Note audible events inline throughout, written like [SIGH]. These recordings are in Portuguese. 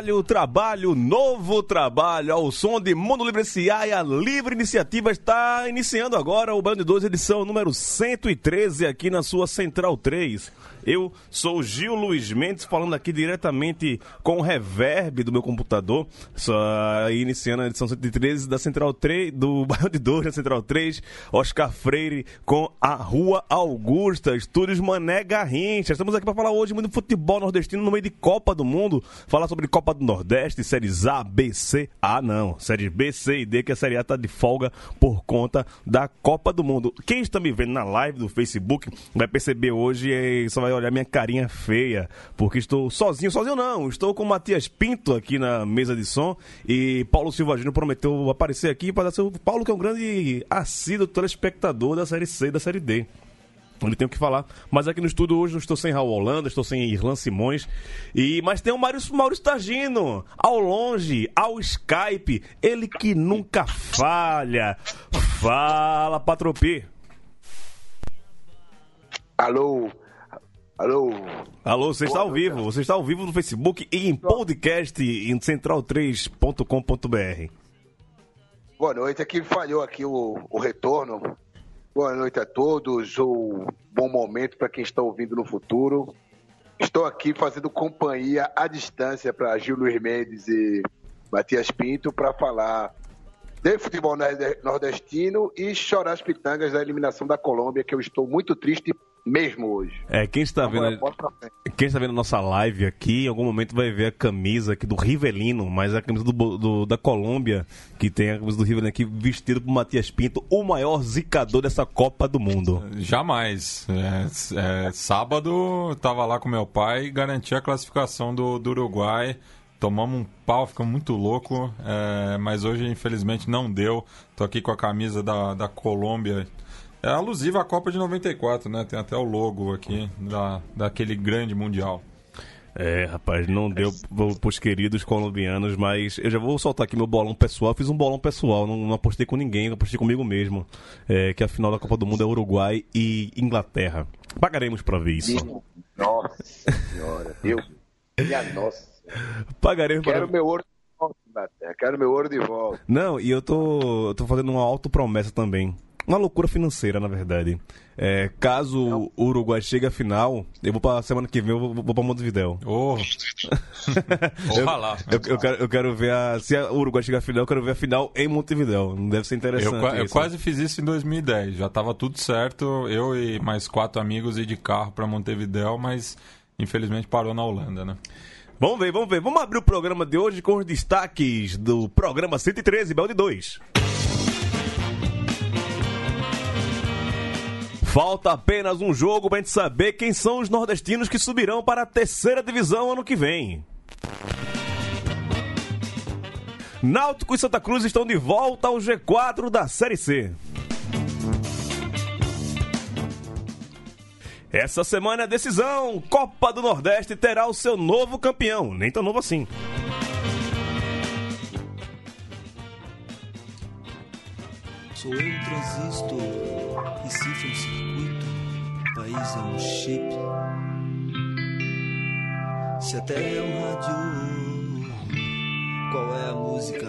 Trabalho, trabalho, novo trabalho, ao som de Mundo Livre S.A. e a Livre Iniciativa está iniciando agora o Band 2, edição número 113 aqui na sua Central 3. Eu sou Gil Luiz Mendes, falando aqui diretamente com o reverb do meu computador, só iniciando a edição 113 da Central 3, do [LAUGHS] Band 2 da Central 3, Oscar Freire com a Rua Augusta, Estúdios Mané Garrincha. Estamos aqui para falar hoje muito de futebol nordestino no meio de Copa do Mundo, falar sobre Copa do Nordeste, séries A, B, C. Ah, não, séries B, C e D, que a série A tá de folga por conta da Copa do Mundo. Quem está me vendo na live do Facebook vai perceber hoje e só vai olhar minha carinha feia, porque estou sozinho, sozinho não, estou com Matias Pinto aqui na mesa de som e Paulo Silva Júnior prometeu aparecer aqui para dar seu Paulo que é um grande assíduo telespectador da série C e da série D. Ele tem o que falar. Mas aqui no estúdio hoje eu estou sem Raul Holanda, estou sem Irlan Simões. E, mas tem o Maurício, Maurício Tagino, ao longe, ao Skype. Ele que nunca falha. Fala, Patropi. Alô? Alô? Alô, você está ao vivo. Você está ao vivo no Facebook e em podcast em central3.com.br. Boa noite. Aqui falhou aqui o, o retorno. Boa noite a todos. Um bom momento para quem está ouvindo no futuro. Estou aqui fazendo companhia à distância para Gil Luiz Mendes e Matias Pinto para falar de futebol norde- nordestino e chorar as pitangas da eliminação da Colômbia, que eu estou muito triste mesmo hoje. É, quem está Agora, vendo. Quem está vendo nossa live aqui, em algum momento vai ver a camisa aqui do Rivelino, mas é a camisa do, do- da Colômbia, que tem a camisa do Rivelino aqui vestido por Matias Pinto, o maior zicador dessa Copa do Mundo. Jamais. É, é, sábado tava lá com meu pai e garanti a classificação do, do Uruguai. Tomamos um pau, ficamos muito louco, é, mas hoje infelizmente não deu. Tô aqui com a camisa da, da Colômbia. É alusiva à Copa de 94, né? Tem até o logo aqui da, daquele grande mundial. É, rapaz, não deu pro- pros queridos colombianos, mas eu já vou soltar aqui meu bolão pessoal. Fiz um bolão pessoal, não, não apostei com ninguém, apostei comigo mesmo. É, que a final da Copa do Mundo é Uruguai e Inglaterra. Pagaremos pra ver isso. Nossa senhora, Deus. Minha nossa. Pagaremos Quero para meu ouro de volta, Inglaterra. Quero meu ouro de volta. Não, e eu tô, eu tô fazendo uma autopromessa também. Uma loucura financeira, na verdade. É, caso o Uruguai chegue à final, eu vou pra semana que vem, eu vou, vou pra Montevidéu. [LAUGHS] Oh, Ojalá. Eu, eu quero, eu quero ver a. Se o Uruguai chegar à final, eu quero ver a final em Montevidéu. Deve ser interessante. Eu, eu isso. quase fiz isso em 2010. Já tava tudo certo. Eu e mais quatro amigos ir de carro para Montevidéu, mas infelizmente parou na Holanda, né? Vamos ver, vamos ver. Vamos abrir o programa de hoje com os destaques do programa 113, Belde 2. Falta apenas um jogo pra gente saber quem são os nordestinos que subirão para a terceira divisão ano que vem. Náutico e Santa Cruz estão de volta ao G4 da Série C. Essa semana é a decisão. Copa do Nordeste terá o seu novo campeão. Nem tão novo assim. Sou eu um transistor, Recife é um circuito, país é um chip. Se a terra é um rádio, qual é a música?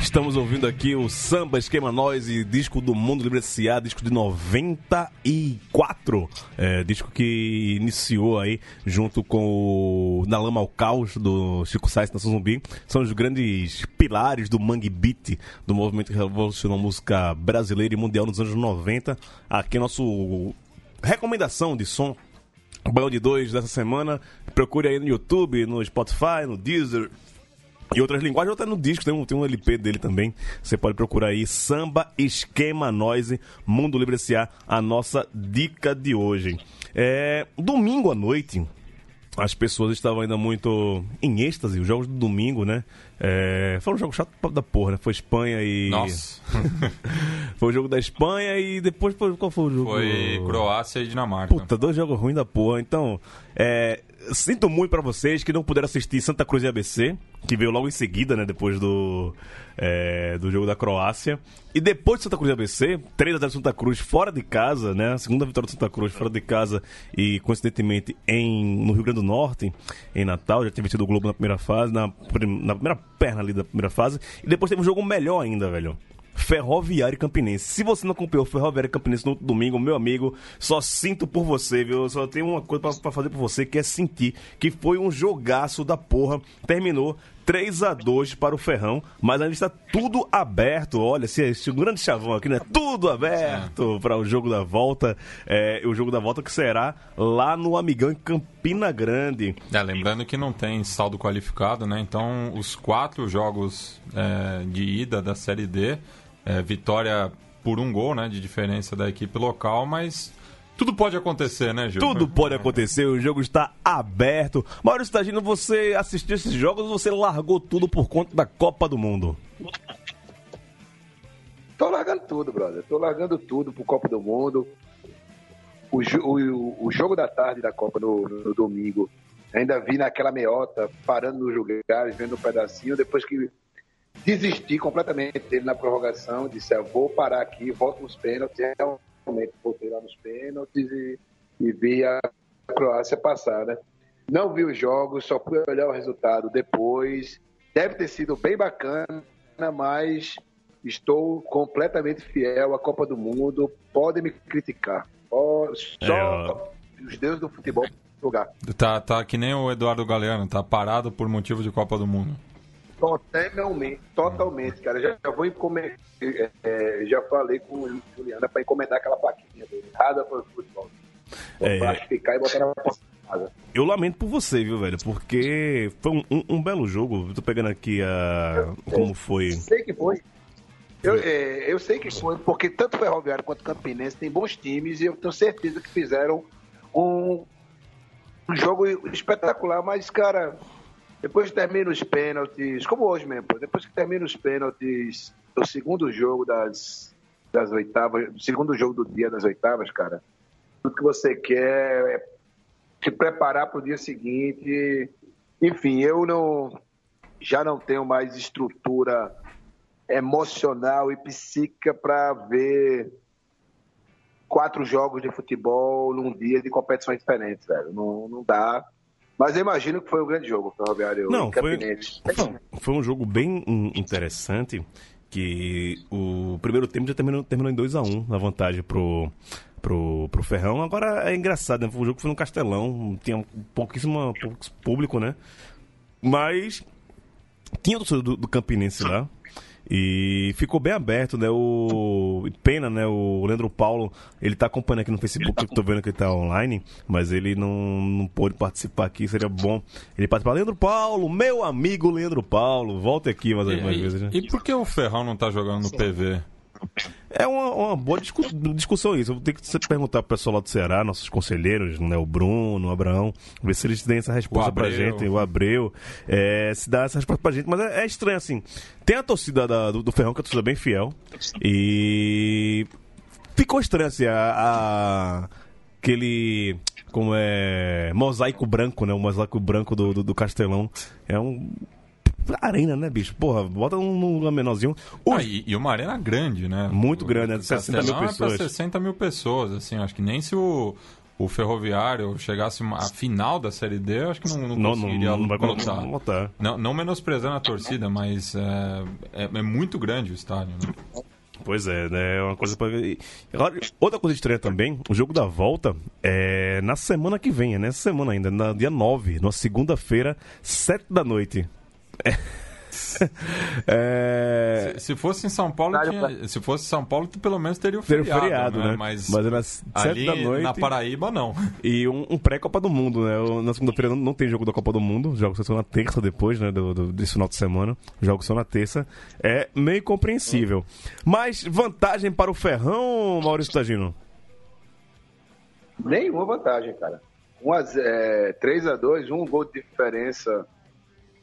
Estamos ouvindo aqui o Samba Esquema Noise, disco do Mundo Livre S.A., disco de 94. Metro, é, disco que iniciou aí junto com o Na Lama ao Caos do Chico Sainz Nação Zumbi. São os grandes pilares do Mangue Beat, do movimento que revolucionou a música brasileira e mundial nos anos 90. Aqui é nosso recomendação de som de dois dessa semana. Procure aí no YouTube, no Spotify, no Deezer. E outras linguagens, até no disco, tem um, tem um LP dele também. Você pode procurar aí Samba Esquema Noise, Mundo Livre S.A., a nossa dica de hoje. É, domingo à noite, as pessoas estavam ainda muito em êxtase, os jogos do domingo, né? É, foi um jogo chato da porra, né? Foi Espanha e. Nossa. [LAUGHS] foi o jogo da Espanha e depois qual foi o jogo? Foi Croácia e Dinamarca. Puta, dois jogos ruins da porra. Então, é, sinto muito para vocês que não puderam assistir Santa Cruz e ABC, que veio logo em seguida, né? Depois do, é, do jogo da Croácia. E depois de Santa Cruz e ABC, 3 a 0 Santa Cruz fora de casa, né? A segunda vitória do Santa Cruz fora de casa e coincidentemente em, no Rio Grande do Norte, em Natal, já tinha vencido o Globo na primeira fase, na, na primeira perna ali da primeira fase. E depois teve um jogo melhor ainda, velho. Ferroviário Campinense. Se você não acompanhou o Ferroviário Campinense no domingo, meu amigo, só sinto por você, viu? Eu só tenho uma coisa para fazer por você, que é sentir que foi um jogaço da porra. Terminou 3 a 2 para o Ferrão, mas ainda está tudo aberto. Olha, se é um grande chavão aqui, né? Tudo aberto para o jogo da volta. É, o jogo da volta que será lá no Amigão em Campina Grande. É, lembrando que não tem saldo qualificado, né? Então, os quatro jogos é, de ida da Série D, é, vitória por um gol, né? De diferença da equipe local, mas tudo pode acontecer, né, Gil? Tudo pode acontecer, o jogo está aberto. Maurício Tagino, você assistiu esses jogos ou você largou tudo por conta da Copa do Mundo? Tô largando tudo, brother. Tô largando tudo pro Copa do Mundo. O, o, o jogo da tarde da Copa no, no, domingo, ainda vi naquela meiota, parando nos lugares, vendo um pedacinho, depois que desisti completamente dele na prorrogação, disse, ah, vou parar aqui, volto nos pênaltis, realmente voltei lá nos pênaltis e, e vi a Croácia passar, né? Não vi os jogos, só fui olhar o resultado depois. Deve ter sido bem bacana, mas estou completamente fiel à Copa do Mundo. Podem me criticar. Só é, os deuses do futebol jogar. Tá, tá que nem o Eduardo Galeano, tá parado por motivo de Copa do Mundo. Totalmente, totalmente, cara. Já, já vou encomendar, é, é, já falei com o Juliana para encomendar aquela plaquinha dele, Rada para o futebol. É, plastificar e botar na casa. Eu lamento por você, viu, velho? Porque foi um, um, um belo jogo. Tô pegando aqui a. como foi. Eu sei que foi. Eu, é, eu sei que foi, porque tanto Ferroviário quanto Campinense tem bons times e eu tenho certeza que fizeram um, um jogo espetacular, mas, cara, depois que termina os pênaltis, como hoje mesmo, depois que termina os pênaltis do segundo jogo das, das oitavas, segundo jogo do dia das oitavas, cara, tudo que você quer é se preparar para o dia seguinte. Enfim, eu não já não tenho mais estrutura emocional e psíquica para ver quatro jogos de futebol num dia de competições diferentes, velho. Não, não dá. Mas eu imagino que foi um grande jogo, Ferroviário Não, foi, foi um jogo bem interessante, que o primeiro tempo já terminou, terminou em 2x1 um, na vantagem pro, pro, pro Ferrão. Agora é engraçado, né? O jogo foi no Castelão, tinha pouquíssimo público, né? Mas tinha o do, do Campinense lá. E ficou bem aberto, né? O pena, né? O Leandro Paulo, ele tá acompanhando aqui no Facebook, eu tô vendo que ele tá online, mas ele não, não pôde participar aqui, seria bom ele participar. Leandro Paulo, meu amigo Leandro Paulo, volta aqui mais algumas vezes. Né? E por que o Ferrão não tá jogando no PV? É uma, uma boa discu discussão isso. Eu vou ter que perguntar pro pessoal lá do Ceará, nossos conselheiros, né, o Bruno, o Abraão, ver se eles têm essa resposta pra gente, o Abreu, é, se dá essa resposta pra gente. Mas é, é estranho, assim. Tem a torcida da, do, do, Ferrão, que é a torcida bem fiel, e ficou estranho, assim, a, a aquele como é mosaico branco, né? O mosaico branco do, do, do Castelão. É um arena, né, bicho? Porra, bota um lugar menorzinho. Ah, e, e, uma arena grande, né? Muito o, grande, né? 60 mil pessoas. É pra 60 mil pessoas, assim, acho que nem se o, o Ferroviário chegasse a final da Série D, eu acho que não, não, não conseguiria não, não vai lotar. lotar. Não, não menosprezando a torcida, mas é, é, é muito grande o estádio, né? Pois é, né? É uma coisa pra... Outra coisa estranha também, o jogo da volta é na semana que vem, é nessa semana ainda, na dia 9, na segunda-feira, 7 da noite. [LAUGHS] É... Se, se fosse em São Paulo, tinha- se fosse São Paulo, tu pelo menos teria o Teria o feriado, feriado, né? Mas, Mas nas sete ali da noite. na Paraíba, não. E um, um pré-Copa do Mundo, né? O- Na segunda-feira não, não tem jogo da Copa do Mundo, os jogos só na terça depois, né? Do, do- desse final de semana. Os jogos só na terça. É meio compreensível. Mas vantagem para o Ferrão, Maurício Tagino? Nenhuma vantagem, cara. 1 a 0, é, 3 a 2 um gol de diferença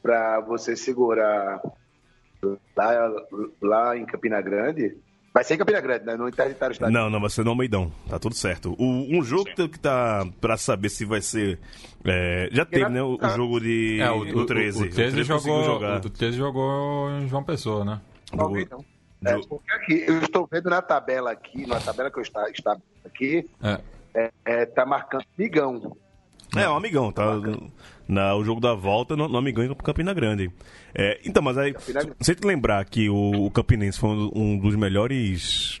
para você segurar lá, lá em Campina Grande. Vai ser em Campina Grande, né? No interditário estádio. Não, não, vai ser no Almeidão. Tá tudo certo. O, um jogo que, que tá pra saber se vai ser. é, já teve, né? O, o jogo de. É, o, do 13. O, o 13 conseguiu jogou, jogar. o 13 jogou em João Pessoa, né? Talvez não. É, porque aqui, eu estou vendo na tabela aqui, na tabela que eu está, está aqui, É. é, é, tá marcando Migão. É, um amigão, tá? Na, o jogo da volta no, no amigão em Campina Grande. É, então, mas aí, se te lembrar que o, o Campinense foi um, um dos melhores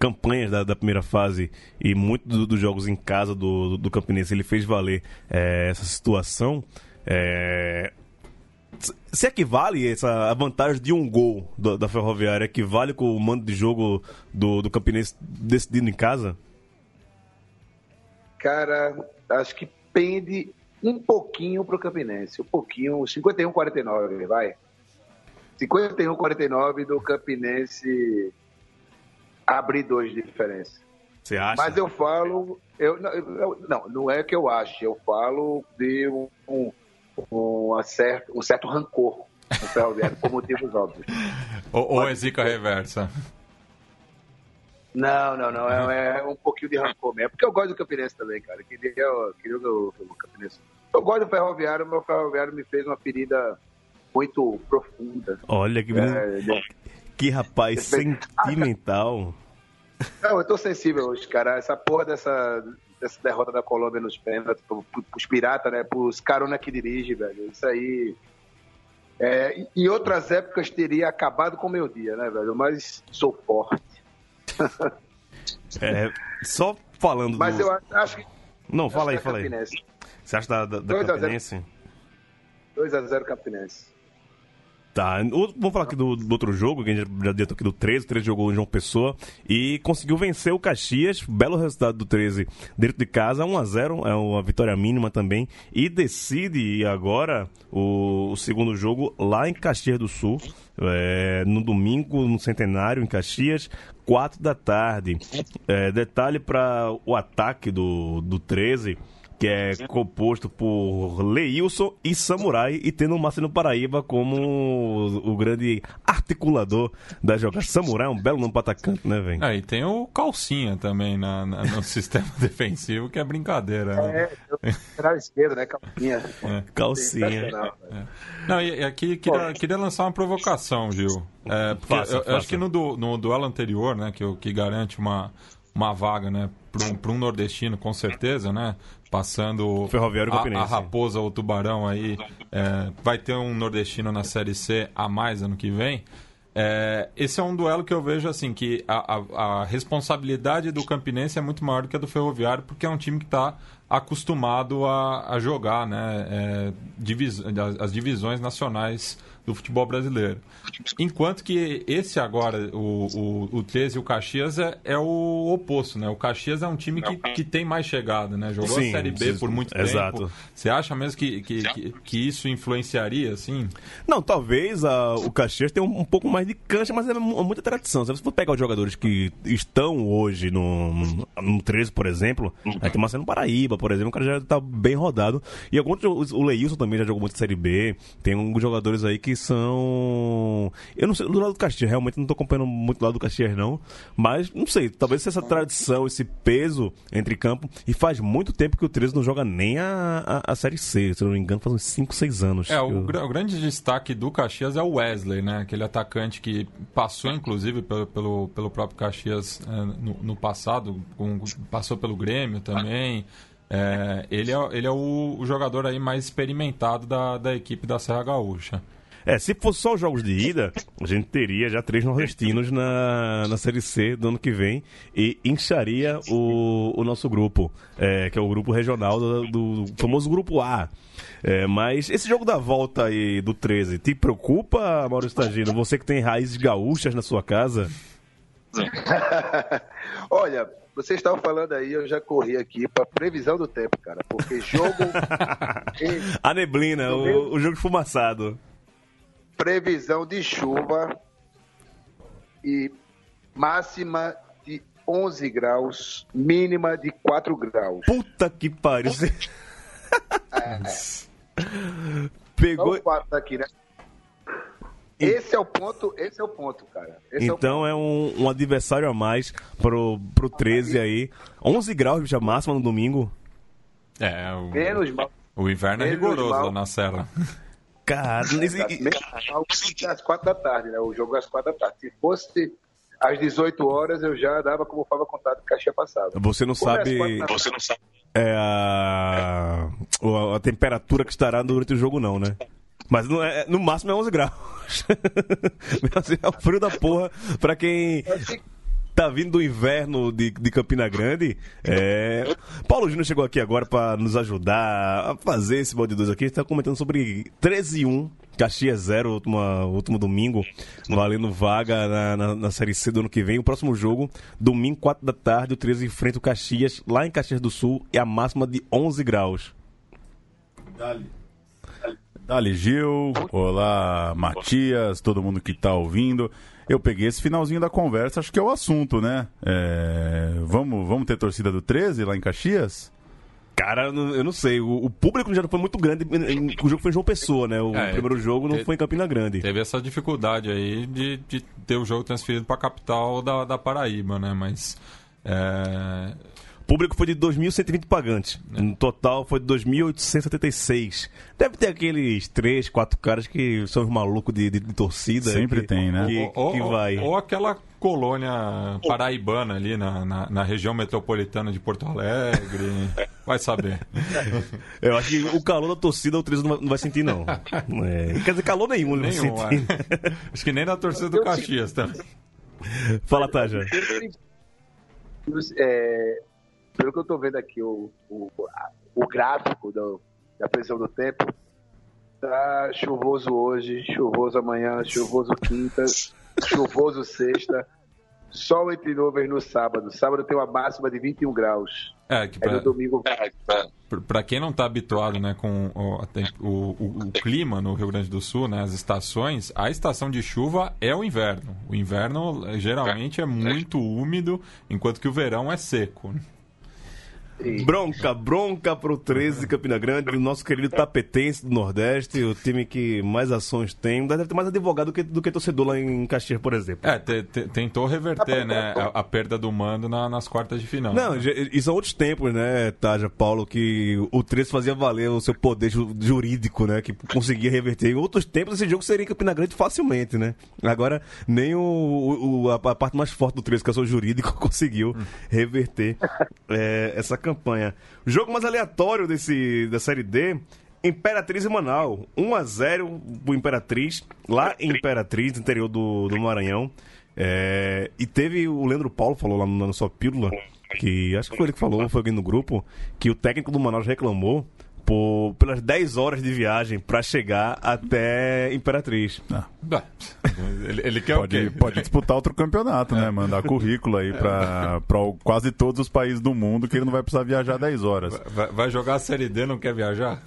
campanhas da, da primeira fase e muitos do- dos jogos em casa do, do, do Campinense ele fez valer é, essa situação. É, se- se equivale essa a vantagem de um gol da, da Ferroviária equivale com o mando de jogo do, do Campinense decidido em casa? Cara, acho que pende um pouquinho pro Campinense. Um pouquinho, 51-49, vai. 51-49 do Campinense abrir dois de diferença. Você acha? Mas eu falo. Eu, não, eu- não, não é que eu acho, eu falo de um, um, um, certo, um certo rancor no Ferroviário por motivos óbvios. Ou, ou é zica reversa? Não, não, não. É, é um pouquinho de rancor mesmo. Porque eu gosto do Campinense também, cara. Queria, queria o, o Campinense. Eu gosto do Ferroviário, mas o Ferroviário me fez uma ferida muito profunda. Olha que, É, de- que rapaz sentimental. Não, eu tô sensível hoje, cara. Essa porra dessa, dessa derrota da Colômbia nos pênaltis, pro- pro- pros piratas, né? Pros carona que dirige, velho. Isso aí. É, em- em outras épocas teria acabado com o meu dia, né, velho? Mas sou forte. É, só falando Mas do... eu acho, que. Não, fala aí, é fala aí. Você acha da, da, da 2 a 0. Campinense? 2x0 Campinense. Tá, vamos falar aqui do, do outro jogo, que a gente já deu aqui do 13, o 13 jogou em João Pessoa e conseguiu vencer o Caxias, belo resultado do 13 dentro de casa, 1x0, é uma vitória mínima também, e decide agora o, o segundo jogo lá em Caxias do Sul, é, no domingo, no Centenário, em Caxias, 4 da tarde. É, detalhe para o ataque do, do 13, que é composto por Leilson e Samurai, e tendo o Marcelo Paraíba como o, o grande articulador da jogada. Samurai é um belo nome para atacante, né, velho? É, e tem o Calcinha também na, na- no [LAUGHS] sistema defensivo, que é brincadeira, né? É, eu- lateral esquerdo, né? Calcinha. Calcinha. Sensacional, velho. Não, e e aqui queria, queria lançar uma provocação, Gil. É, porque Faça, eu, eu acho faça. que no, du- no duelo anterior, né, que, o- que garante uma, uma vaga, né, para um, um nordestino, com certeza, né, passando Ferroviário a, a Raposa ou o Tubarão aí, é, vai ter um nordestino na Série C a mais ano que vem. É, esse é um duelo que eu vejo assim que a, a- a responsabilidade do Campinense é muito maior do que a do Ferroviário, porque é um time que está acostumado a, a jogar né, é, divis- as, as divisões nacionais do futebol brasileiro. Enquanto que esse agora, o, o, o 13 e o Caxias, é, é o oposto, né? O Caxias é um time que, que tem mais chegada, né? Jogou Sim, a Série B por muito exato. tempo. Você acha mesmo que, que, que, que isso influenciaria, assim? Não, talvez a- o Caxias tenha um, um pouco mais de cancha, mas é mu- muita tradição. Se você for pegar os jogadores que estão hoje no, no, no 13, por exemplo, aí tem Marcelo Paraíba, por exemplo, o cara já tá bem rodado. E alguns, o Leilson também já jogou muito Série B. Tem alguns jogadores aí que são. Eu não sei, do lado do Caxias, realmente não tô acompanhando muito do lado do Caxias, não. Mas, não sei, talvez essa tradição, esse peso entre campo. E faz muito tempo que o 13 não joga nem a, a, a Série C. Se eu não me engano, faz uns 5, 6 anos. É, que o, eu- gra- o grande destaque do Caxias é o Wesley, né? Aquele atacante que passou, inclusive, pelo, pelo, pelo próprio Caxias é, no, no passado, com- passou pelo Grêmio também. É, ele é, ele é o, o jogador aí mais experimentado da, da equipe da Serra Gaúcha. É, se fosse só os jogos de ida, a gente teria já três nordestinos na, na Série C do ano que vem e incharia o, o nosso grupo, é, que é o grupo regional do, do famoso Grupo A. É, mas esse jogo da volta aí do 13, te preocupa, Maurício Tagino? Você que tem raízes gaúchas na sua casa? [LAUGHS] Olha, vocês estavam falando aí, eu já corri aqui para previsão do tempo, cara, porque jogo. [LAUGHS] A neblina, o, o jogo esfumaçado. Previsão de chuva e máxima de 11 graus, mínima de 4 graus. Puta que pariu. Você- [LAUGHS] Pegou. Aqui, né? Esse é o ponto, esse é o ponto, cara. Esse é Então é um, um adversário a mais pro, pro 13 aí. 11 graus, bicha máxima no domingo. É, o, menos mal. o inverno é menos rigoroso mal. lá na Serra. Mal que às 4 da tarde, né? O jogo é às 4 da tarde. Se fosse às 18 horas, eu já dava como fava contato que caixinha passada. você não Como é sabe quatro? Você não sabe. é, a, o- a temperatura que estará durante o jogo, não, né? Mas no, é- no máximo é 11 graus. [LAUGHS] É o frio da porra pra quem tá vindo do inverno de, de Campina Grande. É... Paulo Júnior chegou aqui agora pra nos ajudar a fazer esse balde 2 aqui. A gente tá comentando sobre 13 e 1, Caxias 0, último, último domingo, valendo vaga na, na, na Série C do ano que vem. O próximo jogo, domingo, 4 da tarde, o 13 enfrenta o Caxias, lá em Caxias do Sul, é a máxima de 11 graus. Dali Gil, olá Matias, todo mundo que tá ouvindo. Eu peguei esse finalzinho da conversa, acho que é o assunto, né? É, vamos, vamos ter torcida do 13 lá em Caxias? Cara, eu não- sei. O, público já não foi muito grande. O jogo foi em João Pessoa, né? O É, primeiro jogo não te- foi em Campina Grande. Teve essa dificuldade aí de, de ter o jogo transferido para a capital da, da Paraíba, né? Mas é, público foi de 2.120 pagantes. No total foi de 2.876. Deve ter aqueles três, quatro caras que são os malucos de, de- de torcida. Sempre que- tem, né? Que, ou, que ou- vai. ou aquela colônia paraibana ali na, na, na região metropolitana de Porto Alegre. [LAUGHS] Vai saber. [LAUGHS] Eu acho que o calor da torcida o 13 não vai, não vai sentir, não. [LAUGHS] É, quer dizer, calor nenhum ele vai Nenhum, sentir. é. Acho que nem na torcida do Caxias também. Fala, Taja. É, pelo que eu tô vendo aqui, o, o, a- o gráfico do- da previsão do tempo, tá chuvoso hoje, chuvoso amanhã, chuvoso quinta, chuvoso sexta, sol entre nuvens no sábado. Sábado tem uma máxima de 21 graus. É, que Aí no pra, domingo pra- pra quem não tá habituado né, com o, o- o- o clima no Rio Grande do Sul, né, as estações, a estação de chuva é o inverno. O inverno geralmente é muito úmido, enquanto que o verão é seco. Bronca, bronca pro 13 de Campina Grande, o nosso querido tapetense do Nordeste, o time que mais ações tem. Deve ter mais advogado do que, do que torcedor lá em Caxias, por exemplo. É, te- te- tentou reverter né, a, a perda do mando na- nas quartas de final. Não, já- e são outros tempos, né, Taja, Paulo, que o 13 fazia valer o seu poder ju- jurídico, né, que conseguia reverter. Em outros tempos, esse jogo seria em Campina Grande facilmente, né? Agora, nem o, o- a, a parte mais forte do 13, que é o seu jurídico, [LAUGHS] conseguiu reverter é, essa campanha. O jogo mais aleatório desse, da Série D... Imperatriz e Manaus, 1x0 pro Imperatriz, lá em Imperatriz, interior do, do Maranhão. É, e teve o Leandro Paulo falou lá na sua pílula, que acho que foi ele que falou, ou foi alguém no grupo, que o técnico do Manaus reclamou por, pelas 10 horas de viagem pra chegar até Imperatriz. Bah, Ele, ele quer o Pode, quê? pode disputar outro campeonato, né? Mandar currículo aí o- quase todos os países do mundo que ele não vai precisar viajar 10 horas. Vai, vai jogar a Série D não quer viajar?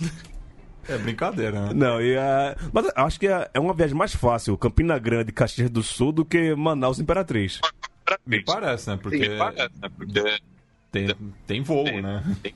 É brincadeira, né? Não, e a, mas acho que é, é uma viagem mais fácil, Campina Grande, Caxias do Sul, do que Manaus Imperatriz. Me parece, né? Porque tem, tem voo, né? Então,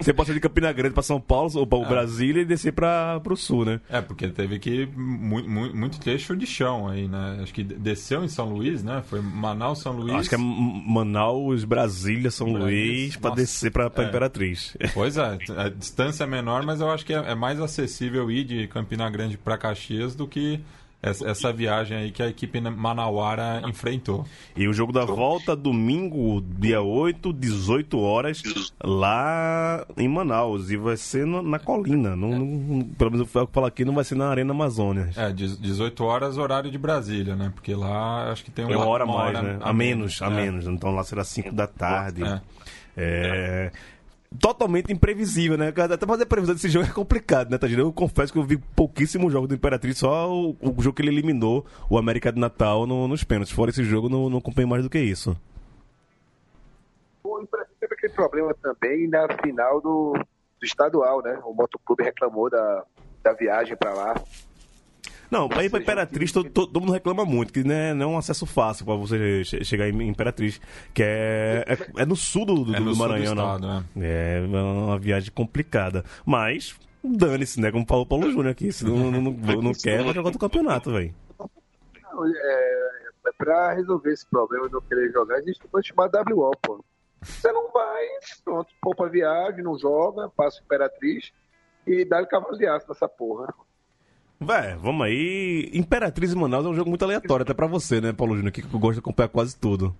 você pode sair de Campina Grande pra São Paulo ou pra Brasília e descer pra, pro Sul, né? É, porque teve que muito, muito trecho de chão aí, né? Acho que desceu em São Luís, né? Foi Manaus, São Luís. Acho que é Manaus, Brasília, São Brasília, Luís, nossa. descer pra É. Imperatriz. Pois é, a distância é menor, mas eu acho que é, é mais acessível ir de Campina Grande para Caxias do que essa, essa viagem aí que a equipe manauara enfrentou. E o jogo da volta, domingo, dia 8, 18 horas, lá em Manaus. E vai ser no- na colina. Não, não- pelo menos eu falo aqui, não vai ser na Arena Amazônia. É, diz- 18 horas horário de Brasília, né? Porque lá acho que tem É uma hora a mais, hora né? A menos, a é. menos. Então lá será 5 da tarde. É. É. Totalmente imprevisível, né? Até fazer previsão desse jogo é complicado, né, Tadinho? Eu confesso que eu vi pouquíssimos jogos do Imperatriz, só o, o jogo que ele eliminou o América de Natal no- nos pênaltis. Fora esse jogo, não, não acompanhei mais do que isso. O Imperatriz teve aquele problema também na final do, do estadual, né? O motoclube reclamou da, da viagem pra lá. Não, aí pra Imperatriz todo, todo, mundo reclama muito, que né, não é um acesso fácil pra você che- chegar em Imperatriz, que é, é, é no sul do, do, É no do sul do Maranhão, estado, né? né? É uma viagem complicada. Mas, dane-se, né? Como falou o Paulo Júnior aqui. Se não, não, não, [LAUGHS] não quer, vai jogar outro campeonato, velho. É, é pra resolver esse problema de não querer jogar, existe uma chamada WO, pô. Você não vai, pronto, poupa a viagem, não joga, passa o Imperatriz e dá-lhe cavalo de aço nessa porra. Vé, vamos aí. Imperatriz e Manaus é um jogo muito aleatório, até pra você, né, Paulo Júnior? Que eu gosto de acompanhar quase tudo.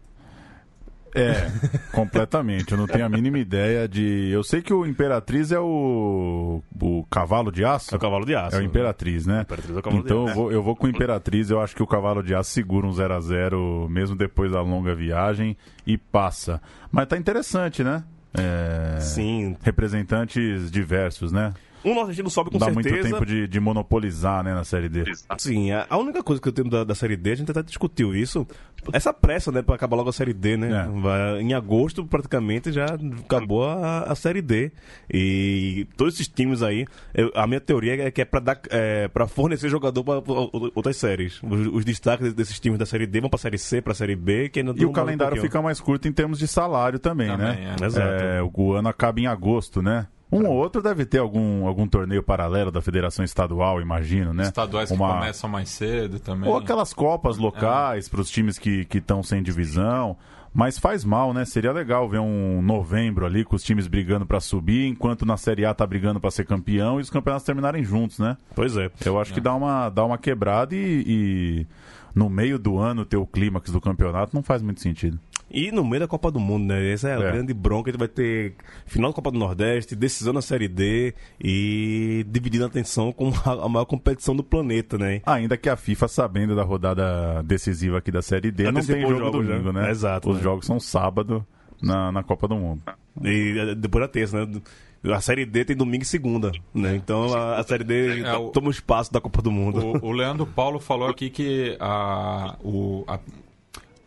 É, [LAUGHS] completamente. Eu não tenho a mínima ideia de. Eu sei que o Imperatriz é o. o cavalo de aço. É o cavalo de aço. É o Imperatriz, né? Imperatriz é o cavalo de então aço. eu vou, eu vou com o Imperatriz. Eu acho que o cavalo de aço segura um 0 a 0 mesmo depois da longa viagem e passa. Mas tá interessante, né? É, Sim. Representantes diversos, né? Um nordestino sobe com Dá certeza. muito tempo de, de monopolizar, né, na Série D. Sim, a, a única coisa que eu tenho da, da Série D, a gente até discutiu isso, essa pressa, né, pra acabar logo a Série D, né? É. Vai- em agosto, praticamente, já acabou a, a Série D. E todos esses times aí, eu- a minha teoria é que é pra, dar, é, pra fornecer jogador pra, pra outras séries. Os, os destaques desses times da Série D vão pra Série C, pra Série B, que ainda E o calendário fica mais curto em termos de salário também, Também, né? é. Exato. É, o ano acaba em agosto, né? Um ou outro deve ter algum, algum torneio paralelo da Federação Estadual, imagino, né? Estaduais que Uma- começam mais cedo também. Ou aquelas copas locais para os times que estão sem divisão. Mas faz mal, né? Seria legal ver um novembro ali com os times brigando para subir, enquanto na Série A tá brigando para ser campeão e os campeonatos terminarem juntos, né? Pois é. Eu acho que dá uma, dá uma quebrada e, e no meio do ano ter o clímax do campeonato não faz muito sentido. E no meio da Copa do Mundo, né? Essa é a É. grande bronca. A gente vai ter final da Copa do Nordeste, decisão na Série D e dividindo a atenção com a, maior competição do planeta, né? Ainda que a FIFA, sabendo da rodada decisiva aqui da Série D, não tem jogo jogos, domingo, né? né? Exato, Os né? jogos são sábado na, na Copa do Mundo. E eh, depois da terça, né? A Série D tem domingo e segunda, né? Então a, a Série D É, o- toma o espaço da Copa do Mundo. O, o Leandro Paulo falou aqui que a, o, a,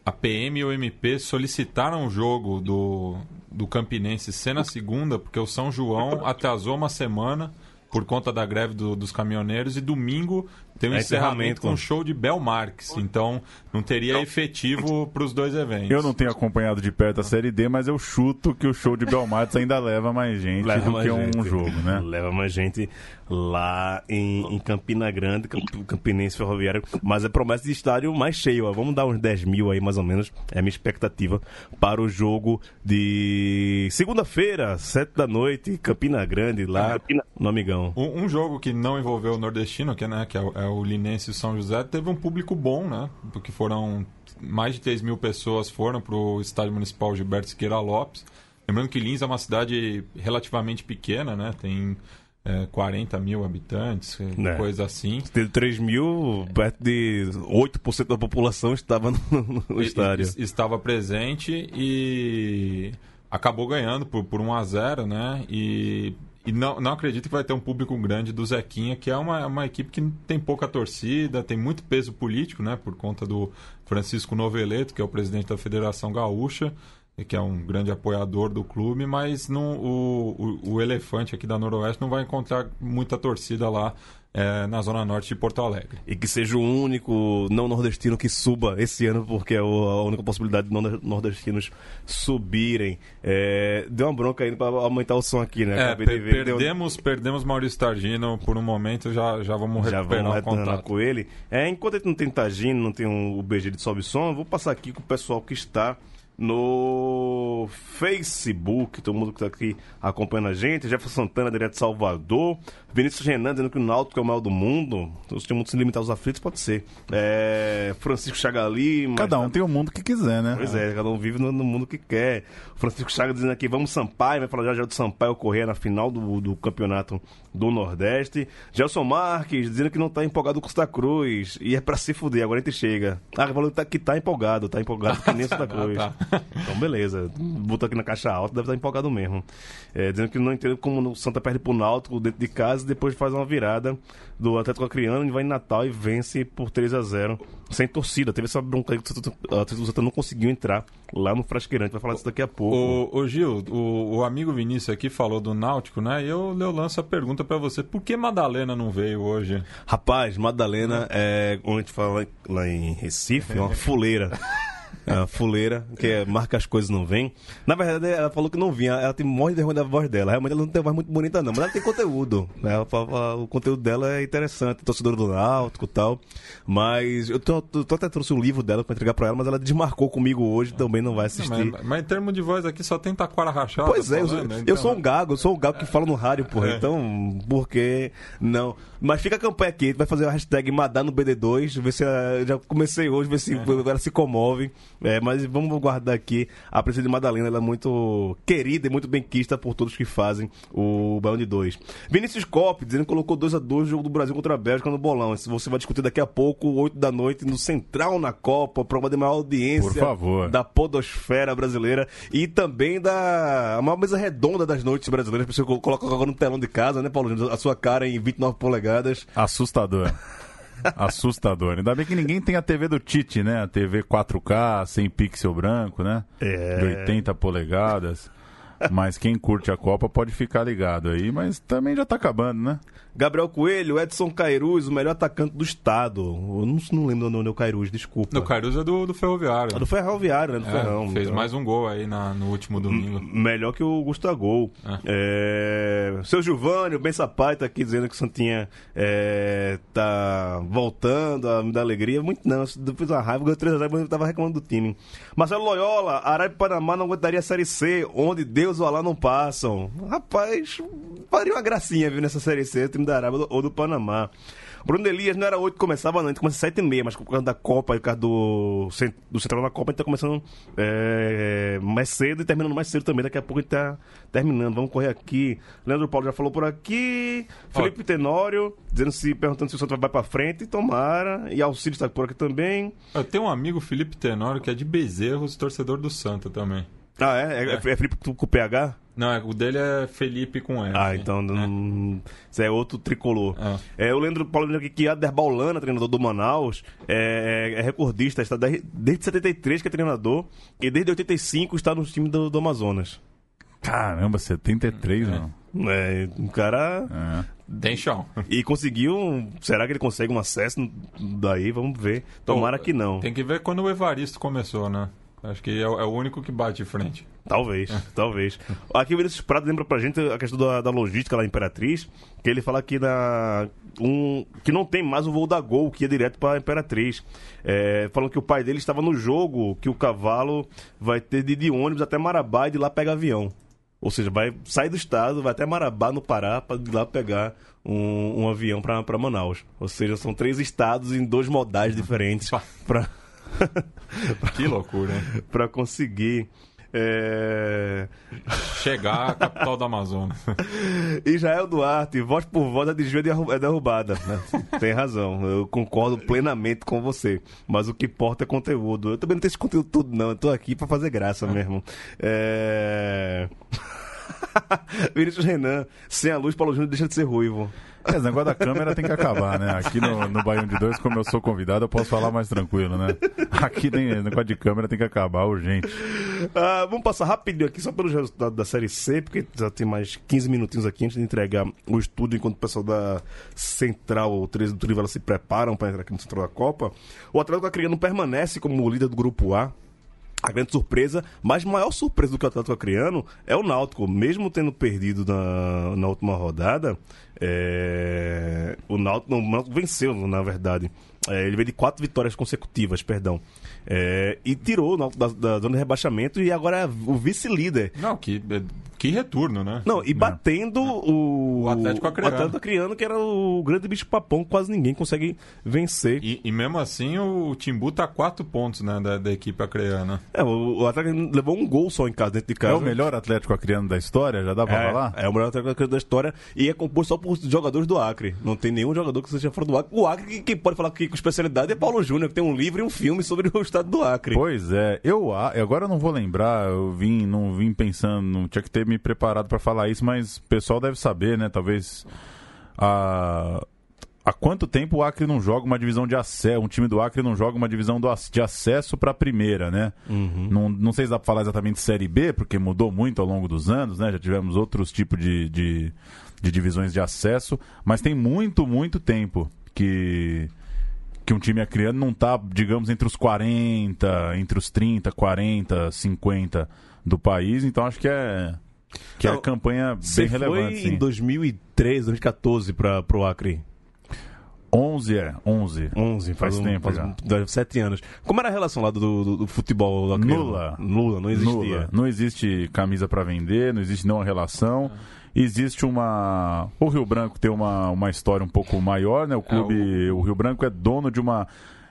a PM e o MP solicitaram o jogo do, do Campinense ser na segunda, porque o São João atrasou uma semana por conta da greve do- dos caminhoneiros e domingo tem um É encerramento encerramento, com o com- show de Bel Marques. Então não teria efetivo para os dois eventos. Eu não tenho acompanhado de perto a Série D, mas eu chuto que o show de Belmartes ainda leva mais gente Leva do mais que um gente. jogo, né? [LAUGHS] Leva mais gente lá em, em Campina Grande, Camp- Campinense Ferroviário. Mas é promessa de estádio mais cheio. ó. Vamos dar uns 10 mil aí, mais ou menos. É a minha expectativa para o jogo de segunda-feira, 7 da noite, Campina Grande, lá no Amigão. Um, um jogo que não envolveu o nordestino, que, né, que é, o, é o Linense e o São José, teve um público bom, né? Porque foram mais de 3 mil pessoas foram para o estádio municipal Gilberto Siqueira Lopes. Lembrando que Lins é uma cidade relativamente pequena, né? Tem é, 40 mil habitantes, É. coisa assim. Teve 3 mil, perto de 8% da população estava no, no E- estádio. e- estava presente e acabou ganhando por, por 1 a 0 né? E, e não, não acredito que vai ter um público grande do Zequinha, que é uma, uma equipe que tem pouca torcida, tem muito peso político, né? Por conta do Francisco Noveleto, que é o presidente da Federação Gaúcha, e que é um grande apoiador do clube, mas não, o, o, o Elefante aqui da Noroeste não vai encontrar muita torcida lá é, na Zona Norte de Porto Alegre. E que seja o único não nordestino que suba esse ano, porque é a única possibilidade de não nordestinos subirem. É, deu uma bronca aí pra aumentar o som aqui, né? É, per- ver, deu- perdemos, perdemos Maurício Targino por um momento, já, já vamos Já recuperar vamos o com ele. É, enquanto ele não tem Tagino, não tem um, o BG de Sobe Som, eu vou passar aqui com o pessoal que está no Facebook, todo mundo que está aqui acompanhando a gente. Jefferson Santana, direto de Salvador. Vinícius Renan dizendo que o Náutico é o maior do mundo. Então, se tem muito se limitar aos aflitos, pode ser. É, Francisco Chagali. Cada um tem o mundo que quiser, né? Pois é, cada um vive no, no mundo que quer. O Francisco Chaga dizendo aqui, vamos Sampaio, vai falar já já do Sampaio correr na final do, do campeonato do Nordeste. Gelson Marques dizendo que não tá empolgado com o Santa Cruz. E é pra se fuder, agora a gente chega. Ah, falou que tá, que tá empolgado, tá empolgado que nem o Santa [LAUGHS] Cruz. Então, beleza. Botou aqui na caixa alta, deve estar empolgado mesmo. É, dizendo que não entende como o Santa perde pro Náutico dentro de casa e depois faz uma virada do Atlético Acreano e vai em Natal e vence por 3 a 0 sem torcida. Teve essa bronca aí que o Santa- não conseguiu entrar lá no Frasqueirante. Vai falar disso daqui a pouco. O, o Gil, o, o amigo Vinícius aqui falou do Náutico, né? E eu, eu lanço a pergunta pra você: por que Madalena não veio hoje? Rapaz, Madalena, é, onde a gente fala lá em Recife, é uma fuleira. [LAUGHS] É uma fuleira, que é, marca as coisas não vem. Na verdade, ela falou que não vinha. Ela tem morre de vergonha da voz dela. Realmente ela não tem uma voz muito bonita, não. Mas ela tem conteúdo. Né? Ela o conteúdo dela é interessante. Torcedora do Náutico e tal. Mas eu tô, tô- tô até trouxe um livro dela pra entregar pra ela, mas ela desmarcou comigo hoje. Também não vai assistir. Mas, mas em termos de voz aqui só tem taquara rachada. Pois é, eu, sou- falando, eu então- sou um gago, eu sou um gago que fala no rádio, porra. É. Então, por que não? Mas fica a campanha aqui, a vai fazer a hashtag Madá no BD2, ver se a- já comecei hoje, ver se ela se comove. É, mas vamos guardar aqui a presença de Madalena, ela é muito querida e muito bem quista por todos que fazem o Baião de 2. Vinícius Cop, dizendo que colocou 2 a 2 o jogo do Brasil contra a Bélgica no bolão. Isso você vai discutir daqui a pouco, 8 da noite, no Central na Copa, prova de maior audiência da podosfera brasileira e também da a maior mesa redonda das noites brasileiras. Você coloca agora no telão de casa, né, Paulo? A sua cara em 29 polegadas. Assustador. [LAUGHS] Assustador. Ainda bem que ninguém tem a TV do Tite, né? A TV 4K, sem pixel branco, né? É. De 80 polegadas. Mas quem curte a Copa pode ficar ligado aí, mas também já tá acabando, né? Gabriel Coelho, Edson Cairuz, o melhor atacante do estado. Eu não, não lembro do nome do Cairuz, desculpa. No Cairuz é do, do Ferroviário. Ah, do Ferroviário, né? Do É, Ferrão. fez Então, mais um gol aí na- no último domingo. Melhor que o Gustavo. É. Seu Giovanni, o Ben Sapai tá aqui dizendo que o Santinha é, tá voltando a me dar alegria. Muito não, depois uma raiva, ganhou 3 a 0 mas eu tava reclamando do time. Marcelo Loyola, Arábia e Panamá não aguentaria a Série C, onde Deus ou Alá não passam. Rapaz, faria uma gracinha, viu, nessa Série C, o time da Arábia ou do Panamá. Bruno Elias não era 8 que começava, não. A gente começa 7 e meia, mas por causa da Copa, por causa do, do Central na Copa, a gente tá começando é, mais cedo e terminando mais cedo também. Daqui a pouco a gente tá terminando. Vamos correr aqui. Leandro Paulo já falou por aqui. Felipe Tenório, dizendo se, perguntando se o Santos vai pra frente. Tomara. E Alcílio está por aqui também. Eu tenho um amigo, Felipe Tenório, que é de Bezerros, torcedor do Santa também. Ah, é? É, é Felipe com com PH? Não, é- o dele é Felipe com F. Ah, então não- isso é outro tricolor. É. É, o Leandro Paulo aqui que Ader Baulana, treinador do Manaus, é, é recordista, está desde, desde 73 que é treinador e desde 85 está no time do, do Amazonas. Caramba, 73, mano. É, um cara. É. Tem chão. E conseguiu. Será que ele consegue um acesso daí? Vamos ver. Tomara que não. Tem que ver quando o Evaristo começou, né? Acho que é, o- é o único que bate de frente. Talvez, [LAUGHS] talvez. Aqui o Vinícius Prado lembra pra gente a questão da, da logística lá em Imperatriz, que ele fala que, na, um, que não tem mais o voo da Gol, que ia direto pra Imperatriz. É, falando que o pai dele estava no jogo, que o cavalo vai ter de, de ônibus até Marabá e de lá pega avião. Ou seja, vai sair do estado, vai até Marabá, no Pará, para de lá pegar um, um avião para Manaus. Ou seja, são três estados em dois modais [LAUGHS] diferentes para [LAUGHS] Que loucura, hein? para conseguir é... Chegar à capital do Amazonas. [LAUGHS] Israel Duarte, voz por voz, a desvio é derru- é derrubada. né? Tem razão, eu concordo plenamente com você. Mas o que importa é conteúdo. Eu também não tenho esse conteúdo todo, não. Eu tô aqui pra fazer graça mesmo. É... [LAUGHS] Vinícius Renan, sem a luz, Paulo Júnior deixa de ser ruivo. É, esse negócio da câmera tem que acabar, né? Aqui no, no Baião de Dois, como eu sou convidado, eu posso falar mais tranquilo, né? Aqui tem negócio de câmera tem que acabar, urgente. Ah, vamos passar rapidinho aqui só pelos resultados da Série C, porque já tem mais 15 minutinhos aqui antes de entregar o estúdio, enquanto o pessoal da Central, o 13 do Trivela se preparam para entrar aqui no Central da Copa. O Atlético Acreano permanece como líder do Grupo A. A grande surpresa, mas maior surpresa do que o Atlético Acreano é o Náutico. Mesmo tendo perdido na, na última rodada, é, o, Náutico, o Náutico venceu, na verdade, É, ele veio de quatro vitórias consecutivas, perdão. É, e tirou o Náutico da, da zona de rebaixamento e agora é o vice-líder. Não, que, que retorno, né? Não, e batendo o, O Atlético Acreano. o Atlético Acreano, que era o grande bicho papão, quase ninguém consegue vencer. E, e mesmo assim o Timbu tá a quatro pontos né, da, da equipe acreana. É, o, o Atlético levou um gol só em casa, dentro de casa. É o melhor Atlético Acreano da história, já dá pra falar? É, é o melhor Atlético da história e é composto só por jogadores do Acre. Não tem nenhum jogador que seja fora do Acre. O Acre, quem- pode falar que com especialidade é Paulo Júnior, que tem um livro e um filme sobre o estado do Acre. Pois é, eu a- agora eu não vou lembrar, eu vim, não vim pensando, não tinha que ter me preparado pra falar isso, mas o pessoal deve saber, né? Talvez há, há quanto tempo o Acre não joga uma divisão de acesso, um time do Acre não joga uma divisão do de acesso pra primeira, né? Não, não sei se dá pra falar exatamente série B, porque mudou muito ao longo dos anos, né? Já tivemos outros tipos de, de, de divisões de acesso, mas tem muito, muito tempo que que um time acreano não tá, digamos, entre os 40, entre os 30, 40, 50 do país, então acho que é que é a campanha Você bem relevante, foi em sim. 2013, 2014 para pro Acre. 11 é, 11. 11, Faz um- tempo faz já. um- deve- sete anos. Como era a relação lá do, do, do futebol do Acre? Nula. Nula, não existia. Nula. Não existe camisa para vender, não existe nenhuma relação. Existe uma. O Rio Branco tem uma, uma história um pouco maior, né? O clube. o... Rio Branco é dono de uma.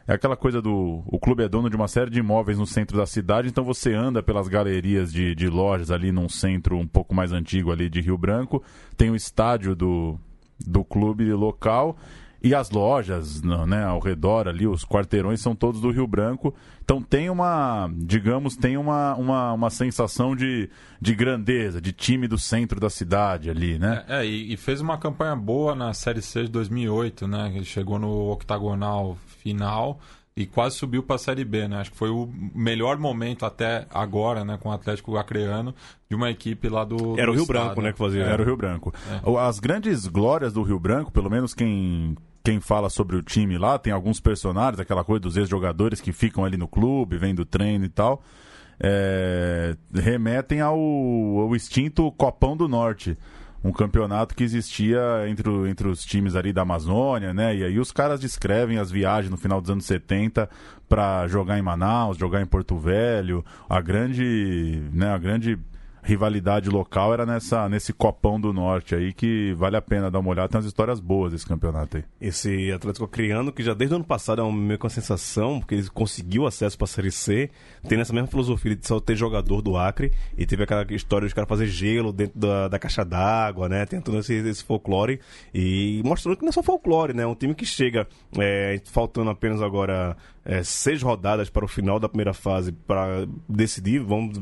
É aquela coisa do. O clube é dono de uma série de imóveis no centro da cidade, então você anda pelas galerias de, de lojas ali num centro um pouco mais antigo ali de Rio Branco. Tem o estádio do, do clube local. E as lojas, não, né, ao redor ali, os quarteirões são todos do Rio Branco. Então tem uma, digamos, tem uma, uma, uma sensação de, de grandeza, de time do centro da cidade ali, né? É, e, e fez uma campanha boa na Série C de 2008, né? Ele chegou no octagonal final e quase subiu para a Série B, né? Acho que foi o melhor momento até agora, né? Com o Atlético Acreano de uma equipe lá do Era o do Rio estado. Branco, né, que fazia. Era o Rio Branco. O- As grandes glórias do Rio Branco, pelo menos quem, quem fala sobre o time lá, tem alguns personagens, aquela coisa dos ex-jogadores que ficam ali no clube, vêm do treino e tal, é, remetem ao, ao extinto Copão do Norte. Um campeonato que existia entre, entre os times ali da Amazônia, né? E aí os caras descrevem as viagens no final dos anos 70 para jogar em Manaus, jogar em Porto Velho. A grande, né, a grande rivalidade local era nessa, nesse Copão do Norte aí que vale a pena dar uma olhada. Tem umas histórias boas desse campeonato aí. Esse Atlético Acreano, que já desde o ano passado é um, meio com a sensação, porque ele conseguiu acesso para a Série C, tem nessa mesma filosofia de só ter jogador do Acre, e teve aquela história de os caras fazer gelo dentro da, da caixa d'água, né? Tem todo esse, esse folclore, e mostrando que não é só folclore, né? É um time que chega, é, faltando apenas agora é, seis rodadas para o final da primeira fase para decidir, vamos...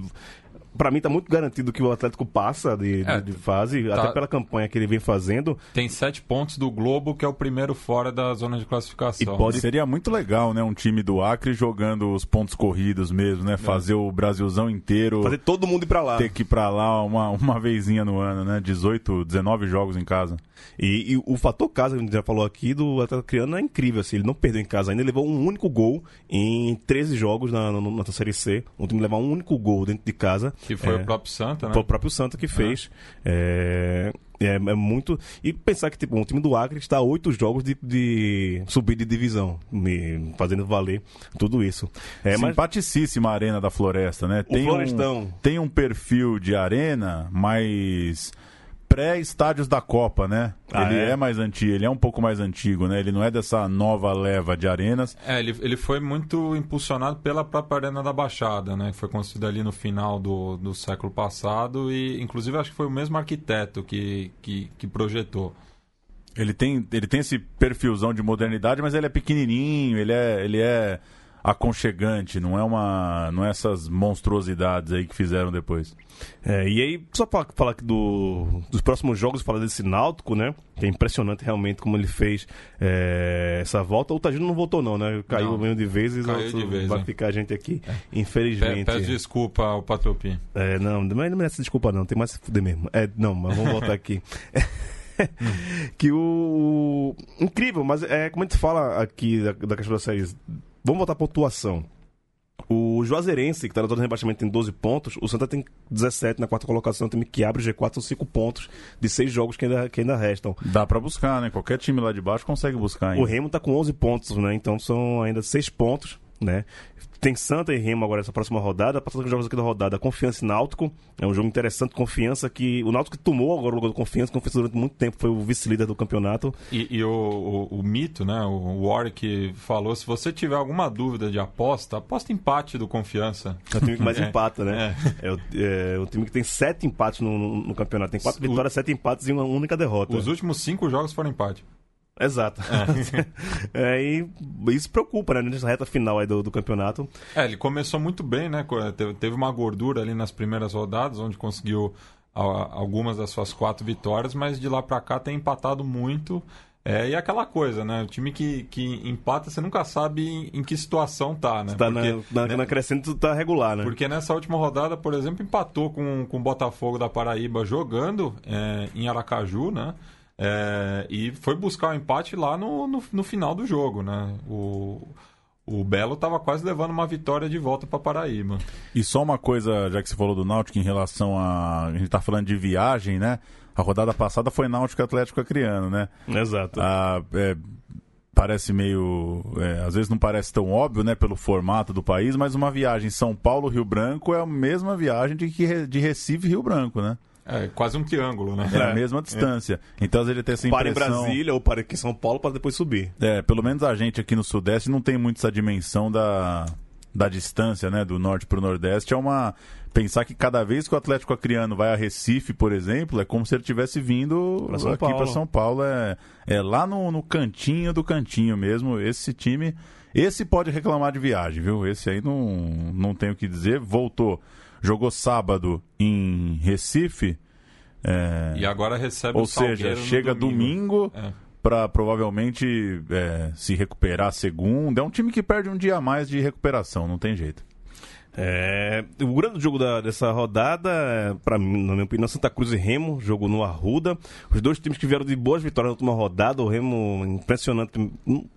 Pra mim tá muito garantido que o Atlético passa de, É, de fase, tá. até pela campanha que ele vem fazendo. Tem sete pontos do Globo, que é o primeiro fora da zona de classificação. E pode- Seria muito legal, né? Um time do Acre jogando os pontos corridos mesmo, né? Fazer o Brasilzão inteiro. Fazer todo mundo ir pra lá. Ter que ir pra lá uma, uma vezinha no ano, né? 18, 19 jogos em casa. E, e o fator casa, que a gente já falou aqui, do Atlético Criano é incrível. Assim, ele não perdeu em casa ainda, ele levou um único gol em 13 jogos na, na, na Série C. Um time levar um único gol dentro de casa. Que foi É, o próprio Santa, né? Foi o próprio Santa que fez. É, é, é muito. E pensar que tipo, um time do Acre está a oito jogos de, de subir de divisão, me- fazendo valer tudo isso. É, mas Simpaticíssima a Arena da Floresta, né? O Florestão. Um, tem um perfil de arena, mas pré-estádios da Copa, né? Ah, ele é? é? mais antigo, ele é um pouco mais antigo, né? Ele não é dessa nova leva de arenas. É, ele, ele foi muito impulsionado pela própria Arena da Baixada, né? Que foi construída ali no final do, do século passado e, inclusive, acho que foi o mesmo arquiteto que, que, que projetou. Ele tem, ele tem esse perfilzão de modernidade, mas ele é pequenininho, ele é, ele é aconchegante, não é uma, não é essas monstruosidades aí que fizeram depois. É, e aí, só pra falar aqui do, dos próximos jogos, falar desse Náutico, né? Que é impressionante realmente como ele fez é, essa volta. O Tagino não voltou, não, né? Caiu Não. mesmo de vezes. Caiu de vez, vai é. ficar a gente aqui, Pe- infelizmente. Peço desculpa ao Patropi. É, não, mas não merece desculpa, não. Tem mais se fuder mesmo. É, não, mas vamos voltar aqui. [LAUGHS] que o. Incrível, mas é como a gente fala aqui da, da questão das séries. Vamos voltar à pontuação. O Juazeirense, que está na zona de rebaixamento, tem 12 pontos. O Santa tem 17 na quarta colocação. O time que abre o G4 são 5 pontos de 6 jogos que ainda, que ainda restam. Dá pra buscar, né? Qualquer time lá de baixo consegue buscar O ainda. Remo está com 11 pontos, né? Então são ainda 6 pontos, né? Tem Santa e Remo agora nessa próxima rodada. Passando os jogos aqui da rodada, Confiança e Náutico. É um jogo interessante, Confiança, que o Náutico tomou agora o lugar do Confiança. Confiança durante muito tempo foi o vice-líder do campeonato. E, e o, o- o mito, né? O Warwick falou: se você tiver alguma dúvida de aposta, aposta empate do confiança. É o time que mais [LAUGHS] É, empata, né? É, o, é o time que tem sete empates no, no- no campeonato. Tem quatro O- vitórias, sete empates e uma única derrota. Os últimos cinco jogos foram empate. Exato. [LAUGHS] É, e isso preocupa, né? Nessa reta final aí do, do campeonato. É, ele começou muito bem, né? Teve, teve uma gordura ali nas primeiras rodadas, onde conseguiu algumas das suas quatro vitórias, mas de lá pra cá tem empatado muito. É, e aquela coisa, né? O time que, que empata, você nunca sabe em, em que situação tá, né? Tá Porque- na, na, na crescente, tá regular, né? Porque nessa última rodada, por exemplo, empatou com, com o Botafogo da Paraíba jogando é, em Aracaju, né? É, e foi buscar o empate lá no, no, no final do jogo, né? O, o Belo estava quase levando uma vitória de volta para Paraíba. E só uma coisa, já que você falou do Náutico em relação a. A gente tá falando de viagem, né? A rodada passada foi Náutico e Atlético Acreano, né? Exato. Ah, é, parece meio. é, às vezes não parece tão óbvio, né? Pelo formato do país, mas uma viagem São Paulo-Rio Branco é a mesma viagem de, de Recife-Rio Branco, né? É quase um triângulo, né? É a mesma distância. Então às vezes ele tem essa para em impressão. Brasília ou para aqui em São Paulo para depois subir. É, pelo menos a gente aqui no Sudeste não tem muito essa dimensão da, da distância, né? Do Norte para o Nordeste. É uma. Pensar que cada vez que o Atlético Acreano vai a Recife, por exemplo, é como se ele tivesse vindo Pra São aqui para São Paulo. É, é lá no, no cantinho do cantinho mesmo. Esse time. Esse pode reclamar de viagem, viu? Esse aí não, não tem o que dizer. Voltou. Jogou sábado em Recife. é, E agora recebe ou o seja, chega domingo, É. para provavelmente é, se recuperar segunda. É um time que perde um dia a mais de recuperação, não tem jeito. É, o grande jogo da- dessa rodada, é, para mim, na minha opinião, Santa Cruz e Remo, jogo no Arruda. Os dois times que vieram de boas vitórias na última rodada. O Remo, impressionante.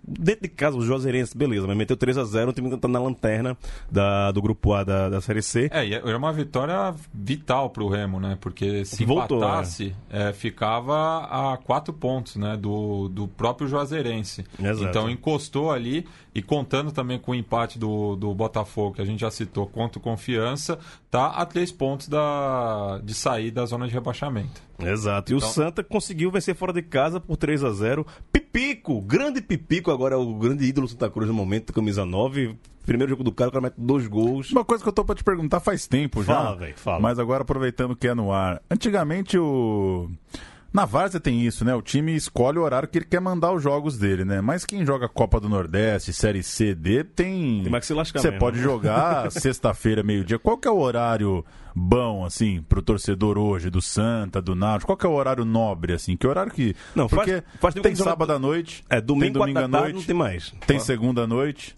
Dentro de casa, o Juazeirense, beleza, mas meteu 3x0. O time que tá na lanterna da- do grupo A da, da Série C. É, e é uma vitória vital pro Remo, né? Porque se Voltou, empatasse, é, ficava a quatro pontos, né? Do, do próprio Juazeirense. Exato. Então encostou ali e contando também com o empate do, do Botafogo, que a gente já citou, contra o Confiança, tá a três pontos da, de sair da zona de rebaixamento. Exato. E o Então- Santa conseguiu vencer fora de casa por 3 a 0 Pipico, grande Pipico, agora é o grande ídolo do Santa Cruz no momento, camisa 9. Primeiro jogo do cara, o cara mete dois gols. Uma coisa que eu tô pra te perguntar faz tempo já. Fala, velho, fala. Mas agora aproveitando que é no ar. Antigamente o. Na Várzea tem isso, né? O time escolhe o horário que ele quer mandar os jogos dele, né? Mas quem joga Copa do Nordeste, Série C, D, tem. Tem que se lascar Você mesmo. pode jogar [LAUGHS] sexta-feira, meio-dia. Qual que é o horário bom, assim, pro torcedor hoje, do Santa, do Náutico? Qual que é o horário nobre, assim? Que horário que. Não, faz- Porque faz tempo tem sábado à noite, É, domingo, tem domingo à noite, não tem mais. tem segunda à noite.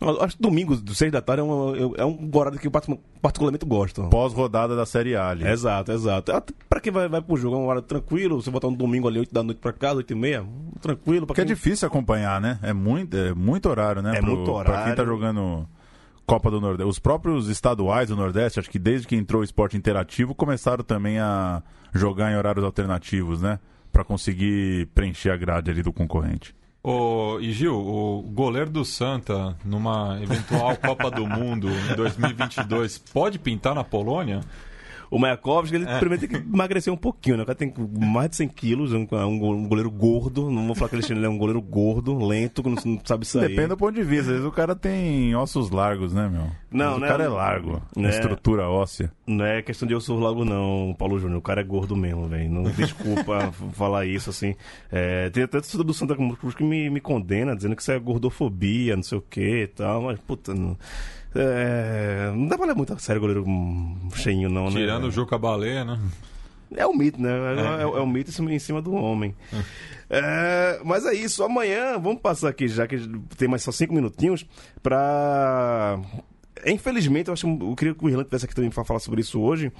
Eu Acho que domingo, do 6 da tarde, é um, é um horário que eu partic- particularmente gosto. Pós-rodada da Série A ali. Exato, exato. Pra quem vai, vai pro jogo, é um horário tranquilo. Você botar um domingo ali, 8 da noite pra casa, 8 e meia, tranquilo. Pra Porque é quem... difícil acompanhar, né? É muito, é muito horário, né? É muito Pra horário. quem tá jogando Copa do Nordeste. Os próprios estaduais do Nordeste, acho que desde que entrou o esporte interativo, começaram também a jogar em horários alternativos, né? Pra conseguir preencher a grade ali do concorrente. Ô, e Gil, o goleiro do Santa, numa eventual Copa do Mundo em 2022, pode pintar na Polônia? O Mayakovsky, ele primeiro tem que emagrecer um pouquinho, né? O cara tem mais de 100 quilos, é um, um goleiro gordo. Não vou falar que ele é um goleiro gordo, lento, que não, não sabe sair. Depende do ponto de vista. Às vezes o cara tem ossos largos, né, meu? Não, né? O cara é largo. Né? Estrutura óssea. Não é questão de eu sou lago, não, Paulo Júnior. O cara é gordo mesmo, velho. Não desculpa [LAUGHS] falar isso, assim. É, tem até torcedor do Santa Cruz que me, me condena, dizendo que isso é gordofobia, não sei o que e tal. Mas, puta, não, é, não dá pra levar muito a sério o goleiro cheinho, não, né? Tirando o Juca Baleia, né? É o mito, né? É, é, é o mito em cima- do homem. É, mas é isso. Amanhã, vamos passar aqui, já que tem mais só cinco minutinhos, pra. Infelizmente, eu acho eu queria que o Irlanda tivesse aqui também pra falar sobre isso hoje.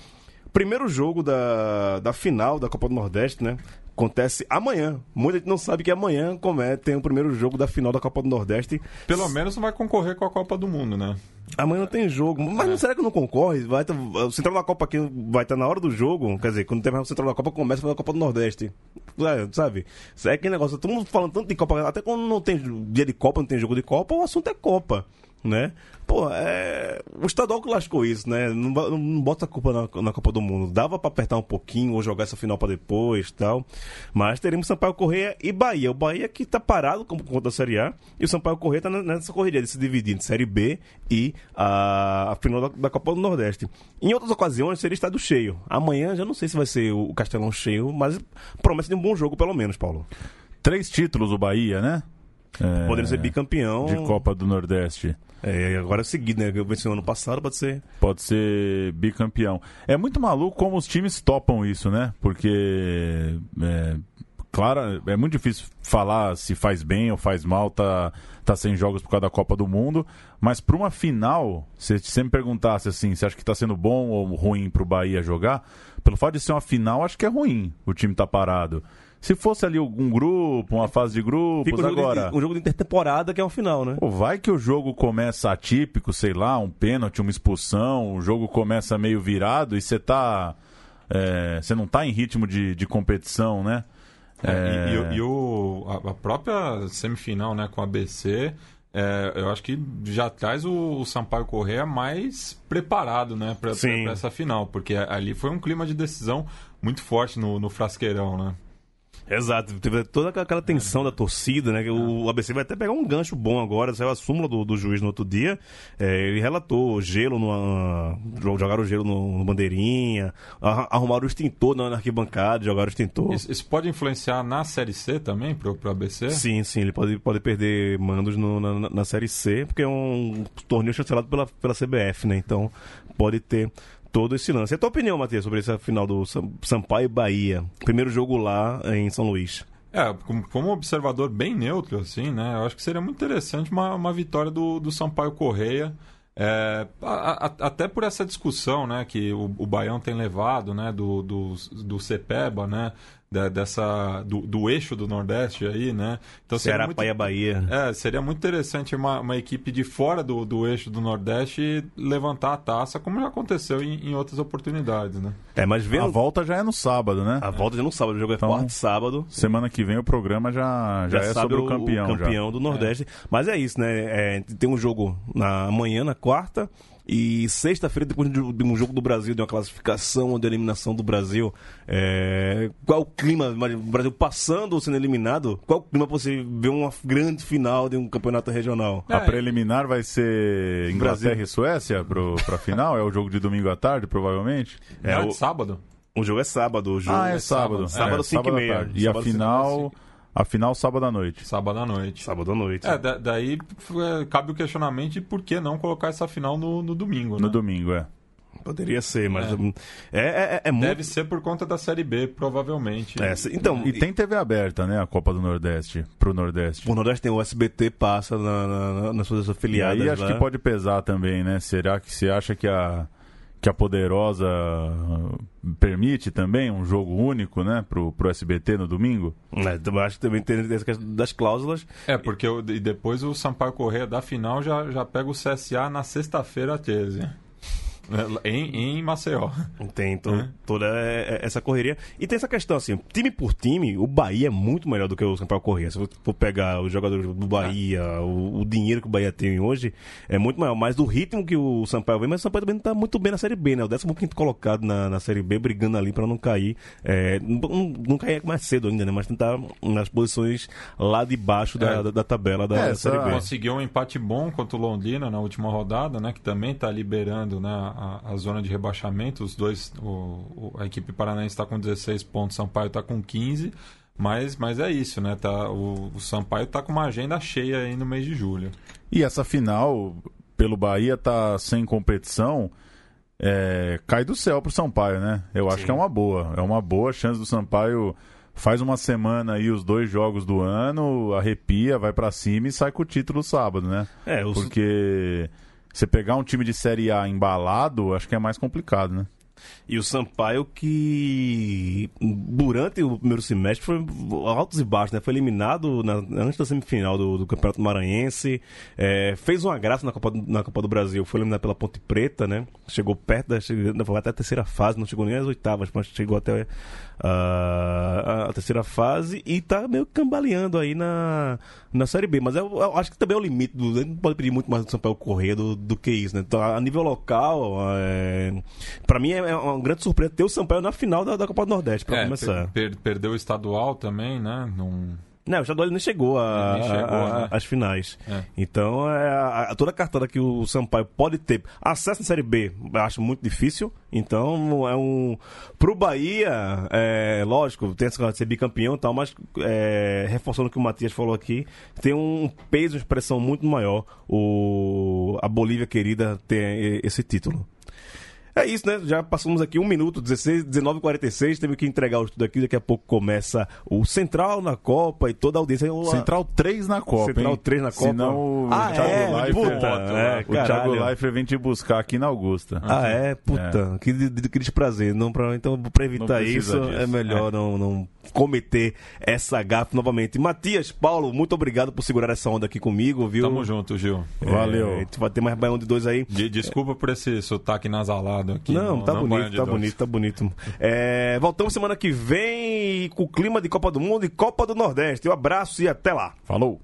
Primeiro jogo da, da final da Copa do Nordeste, né? Acontece amanhã. Muita gente não sabe que amanhã come- tem o primeiro jogo da final da Copa do Nordeste. Pelo menos vai concorrer com a Copa do Mundo, né? Amanhã não tem jogo. Mas não, será que não concorre? Vai tá- o Central da Copa aqui vai estar na hora do jogo. Quer dizer, quando terminar o Central da Copa, começa a Copa do Nordeste. É, sabe? É aquele negócio. Todo mundo falando tanto de Copa. Até quando não tem dia de Copa, não tem jogo de Copa, o assunto é Copa. Né? Pô, é. O estadual que lascou isso, né? Não, ba- não bota a culpa na, na Copa do Mundo. Dava pra apertar um pouquinho ou jogar essa final pra depois tal. Mas teremos Sampaio Correia e Bahia. O Bahia que tá parado como conta da Série A. E o Sampaio Correia tá ne- nessa correria de se dividir entre Série B e a, a final da, da Copa do Nordeste. Em outras ocasiões seria estado cheio. Amanhã já não sei se vai ser o Castelão cheio, mas promessa de um bom jogo pelo menos, Paulo. Três títulos o Bahia, né? É, Podendo ser bicampeão. De Copa do Nordeste. É, agora é seguido, né? Venceu ano passado, pode ser. Pode ser bicampeão. É muito maluco como os times topam isso, né? Porque, é, claro, é muito difícil falar se faz bem ou faz mal, tá, tá sem jogos por causa da Copa do Mundo. Mas para uma final, se você me perguntasse assim, você acha que tá sendo bom ou ruim pro Bahia jogar? Pelo fato de ser uma final, acho que é ruim o time tá parado. Se fosse ali algum grupo, uma fase de grupos, Fica um jogo, agora. de, um jogo de intertemporada que é o final, né? Pô, vai que o jogo começa atípico, sei lá, um pênalti, uma expulsão, o jogo começa meio virado e você tá. é, Você não tá em ritmo de, de competição, né? É, É. E, e- e o, a, a própria semifinal né, com a ABC, é, eu acho que já traz o, o Sampaio Correia mais preparado né, para essa final, porque ali foi um clima de decisão muito forte no, no frasqueirão. Né? Exato, teve toda aquela tensão da torcida, né? O ABC vai até pegar um gancho bom agora, saiu a súmula do, do juiz no outro dia. é, ele relatou gelo numa. Jogaram gelo no, no bandeirinha, arra- arrumaram o extintor na arquibancada, jogaram o extintor. Isso, isso pode influenciar na Série C também, para o ABC? Sim, sim, ele pode, pode perder mandos no- na, na- na Série C, porque é um torneio chancelado pela, pela CBF, né? Então pode ter todo esse lance. E a tua opinião, Matheus, sobre essa final do Sam- Sampaio Bahia? Primeiro jogo lá em São Luís. É, como, como observador bem neutro, assim, né? Eu acho que seria muito interessante uma, uma vitória do, do Sampaio Correia. É, a- a- até por essa discussão né, que o, o Baião tem levado né, do, do, do CEPEBA, né, da- dessa, do, do eixo do Nordeste aí, né? Então seria Ceará, muito- Bahia, Bahia. é, seria muito interessante uma, uma equipe de fora do, do eixo do Nordeste levantar a taça, como já aconteceu em, em outras oportunidades, né? É, mas A vendo. volta já é no sábado, né? A volta já não sábado, o jogo é Então- quarto sábado. Semana que vem o programa já, já, é sabe sobre o campeão. já. campeão do Nordeste. Mas é isso, né? É, tem um jogo na amanhã, na quarta. E sexta-feira, depois de um jogo do Brasil, de uma classificação, de eliminação do Brasil, é, qual o clima? O Brasil passando ou sendo eliminado? Qual o clima pra você ver uma grande final de um campeonato regional? A preliminar vai ser Inglaterra e Suécia pro, pra final? É o jogo de domingo à tarde, provavelmente? É, Não, o- de sábado? O jogo é sábado. O jogo ah, é sábado. Sábado, é, cinco e à meia. tarde. E a final, a final sábado à noite. Sábado à noite. Sábado à noite. É, da- daí é, cabe o questionamento de por que não colocar essa final no, no domingo, né? No domingo, é. Poderia ser, mas É. hum, é, é, é muito. Deve ser por conta da Série B, provavelmente. É, se- então, E tem TV aberta, né? A Copa do Nordeste, pro Nordeste. O Nordeste tem o SBT, passa na, na- nas suas E afiliadas. aí acho lá. que pode pesar também, né? Será que você acha que a, que a Poderosa ah, permite também um jogo único, né? Pro, pro SBT no domingo? É, acho que também tem essa questão das cláusulas. É, porque o- e depois o Sampaio Correia da final já, já pega o CSA na sexta-feira 13. Né, [LAUGHS] Em, em Maceió. Tem to- É. toda é, é, essa correria. E tem essa questão, assim, time por time, o Bahia é muito melhor do que o Sampaio Corrêa. Se você for pegar os jogadores do Bahia, o, o dinheiro que o Bahia tem hoje, é muito maior. Mas do ritmo que o Sampaio vem, mas o Sampaio também não tá muito bem na Série B, né? O 15 colocado na, na Série B, brigando ali pra não cair. É, não, não cair mais cedo ainda, né? Mas tentar nas posições lá de baixo da, É. da, da tabela da, É, da Série essa- B. Conseguiu um empate bom contra o Londrina na última rodada, né? Que também está liberando né, a, a zona de rebaixamento. Os dois, o- o- a equipe paranaense está com 16 pontos, Sampaio está com 15. Mas, mas é isso, né? Tá, o, o Sampaio está com uma agenda cheia aí no mês de julho. E essa final, pelo Bahia, tá sem competição. é, cai do céu pro Sampaio, né? Eu acho Sim. que é uma boa. É uma boa chance do Sampaio. Faz uma semana aí os dois jogos do ano, arrepia, vai pra cima e sai com o título sábado, né? É, os, Porque você pegar um time de Série A embalado, acho que é mais complicado, né? E o Sampaio que durante o primeiro semestre foi altos e baixos, né? Foi eliminado na- antes da semifinal do, do Campeonato Maranhense, é, fez uma graça na Copa, na Copa do Brasil, foi eliminado pela Ponte Preta, né? Chegou perto, da, chegou, até a terceira fase, não chegou nem às oitavas, mas chegou até a, a terceira fase e tá meio cambaleando aí na, na Série B. Mas eu, eu acho que também é o limite, do, não pode pedir muito mais do Sampaio Correia do, do que isso, né? Então, a nível local, é, para mim é, é uma grande surpresa ter o Sampaio na final da, da Copa do Nordeste, pra É, começar. per- per- perdeu o estadual também, né? Num... Não, o estadual ele nem chegou, né? às finais. É. Então, é, a- toda a cartada que o Sampaio pode ter acesso na Série B, eu acho muito difícil. Então, é um. Pro Bahia, é, lógico, tem essa de ser bicampeão e tal, mas é, reforçando o que o Matias falou aqui, tem um peso, uma expressão muito maior o, a Bolívia querida ter esse título. É isso, né? Já passamos aqui um minuto, 16, 19 46 teve que entregar o estudo aqui, daqui a pouco começa o Central na Copa e toda a audiência. Central 3 na Copa, Central hein? 3 na Copa. Senão o Ah, Thiago é? Leifert, Puta, é, o Thiago caralho. Leifert vem te buscar aqui na Augusta. Ah, é? Puta, que, de- de- que desprazer. Não, pra, então, pra evitar isso, disso. é melhor Não, não cometer essa gafe novamente. Matias, Paulo, muito obrigado por segurar essa onda aqui comigo, viu? Tamo junto, Gil. É, Valeu. a gente vai ter mais baião de dois aí. De- desculpa por esse sotaque nasalado aqui. Não, tá Baiano bonito, tá Dois. bonito, tá bonito. É, voltamos semana que vem com o clima de Copa do Mundo e Copa do Nordeste. Um abraço e até lá. Falou!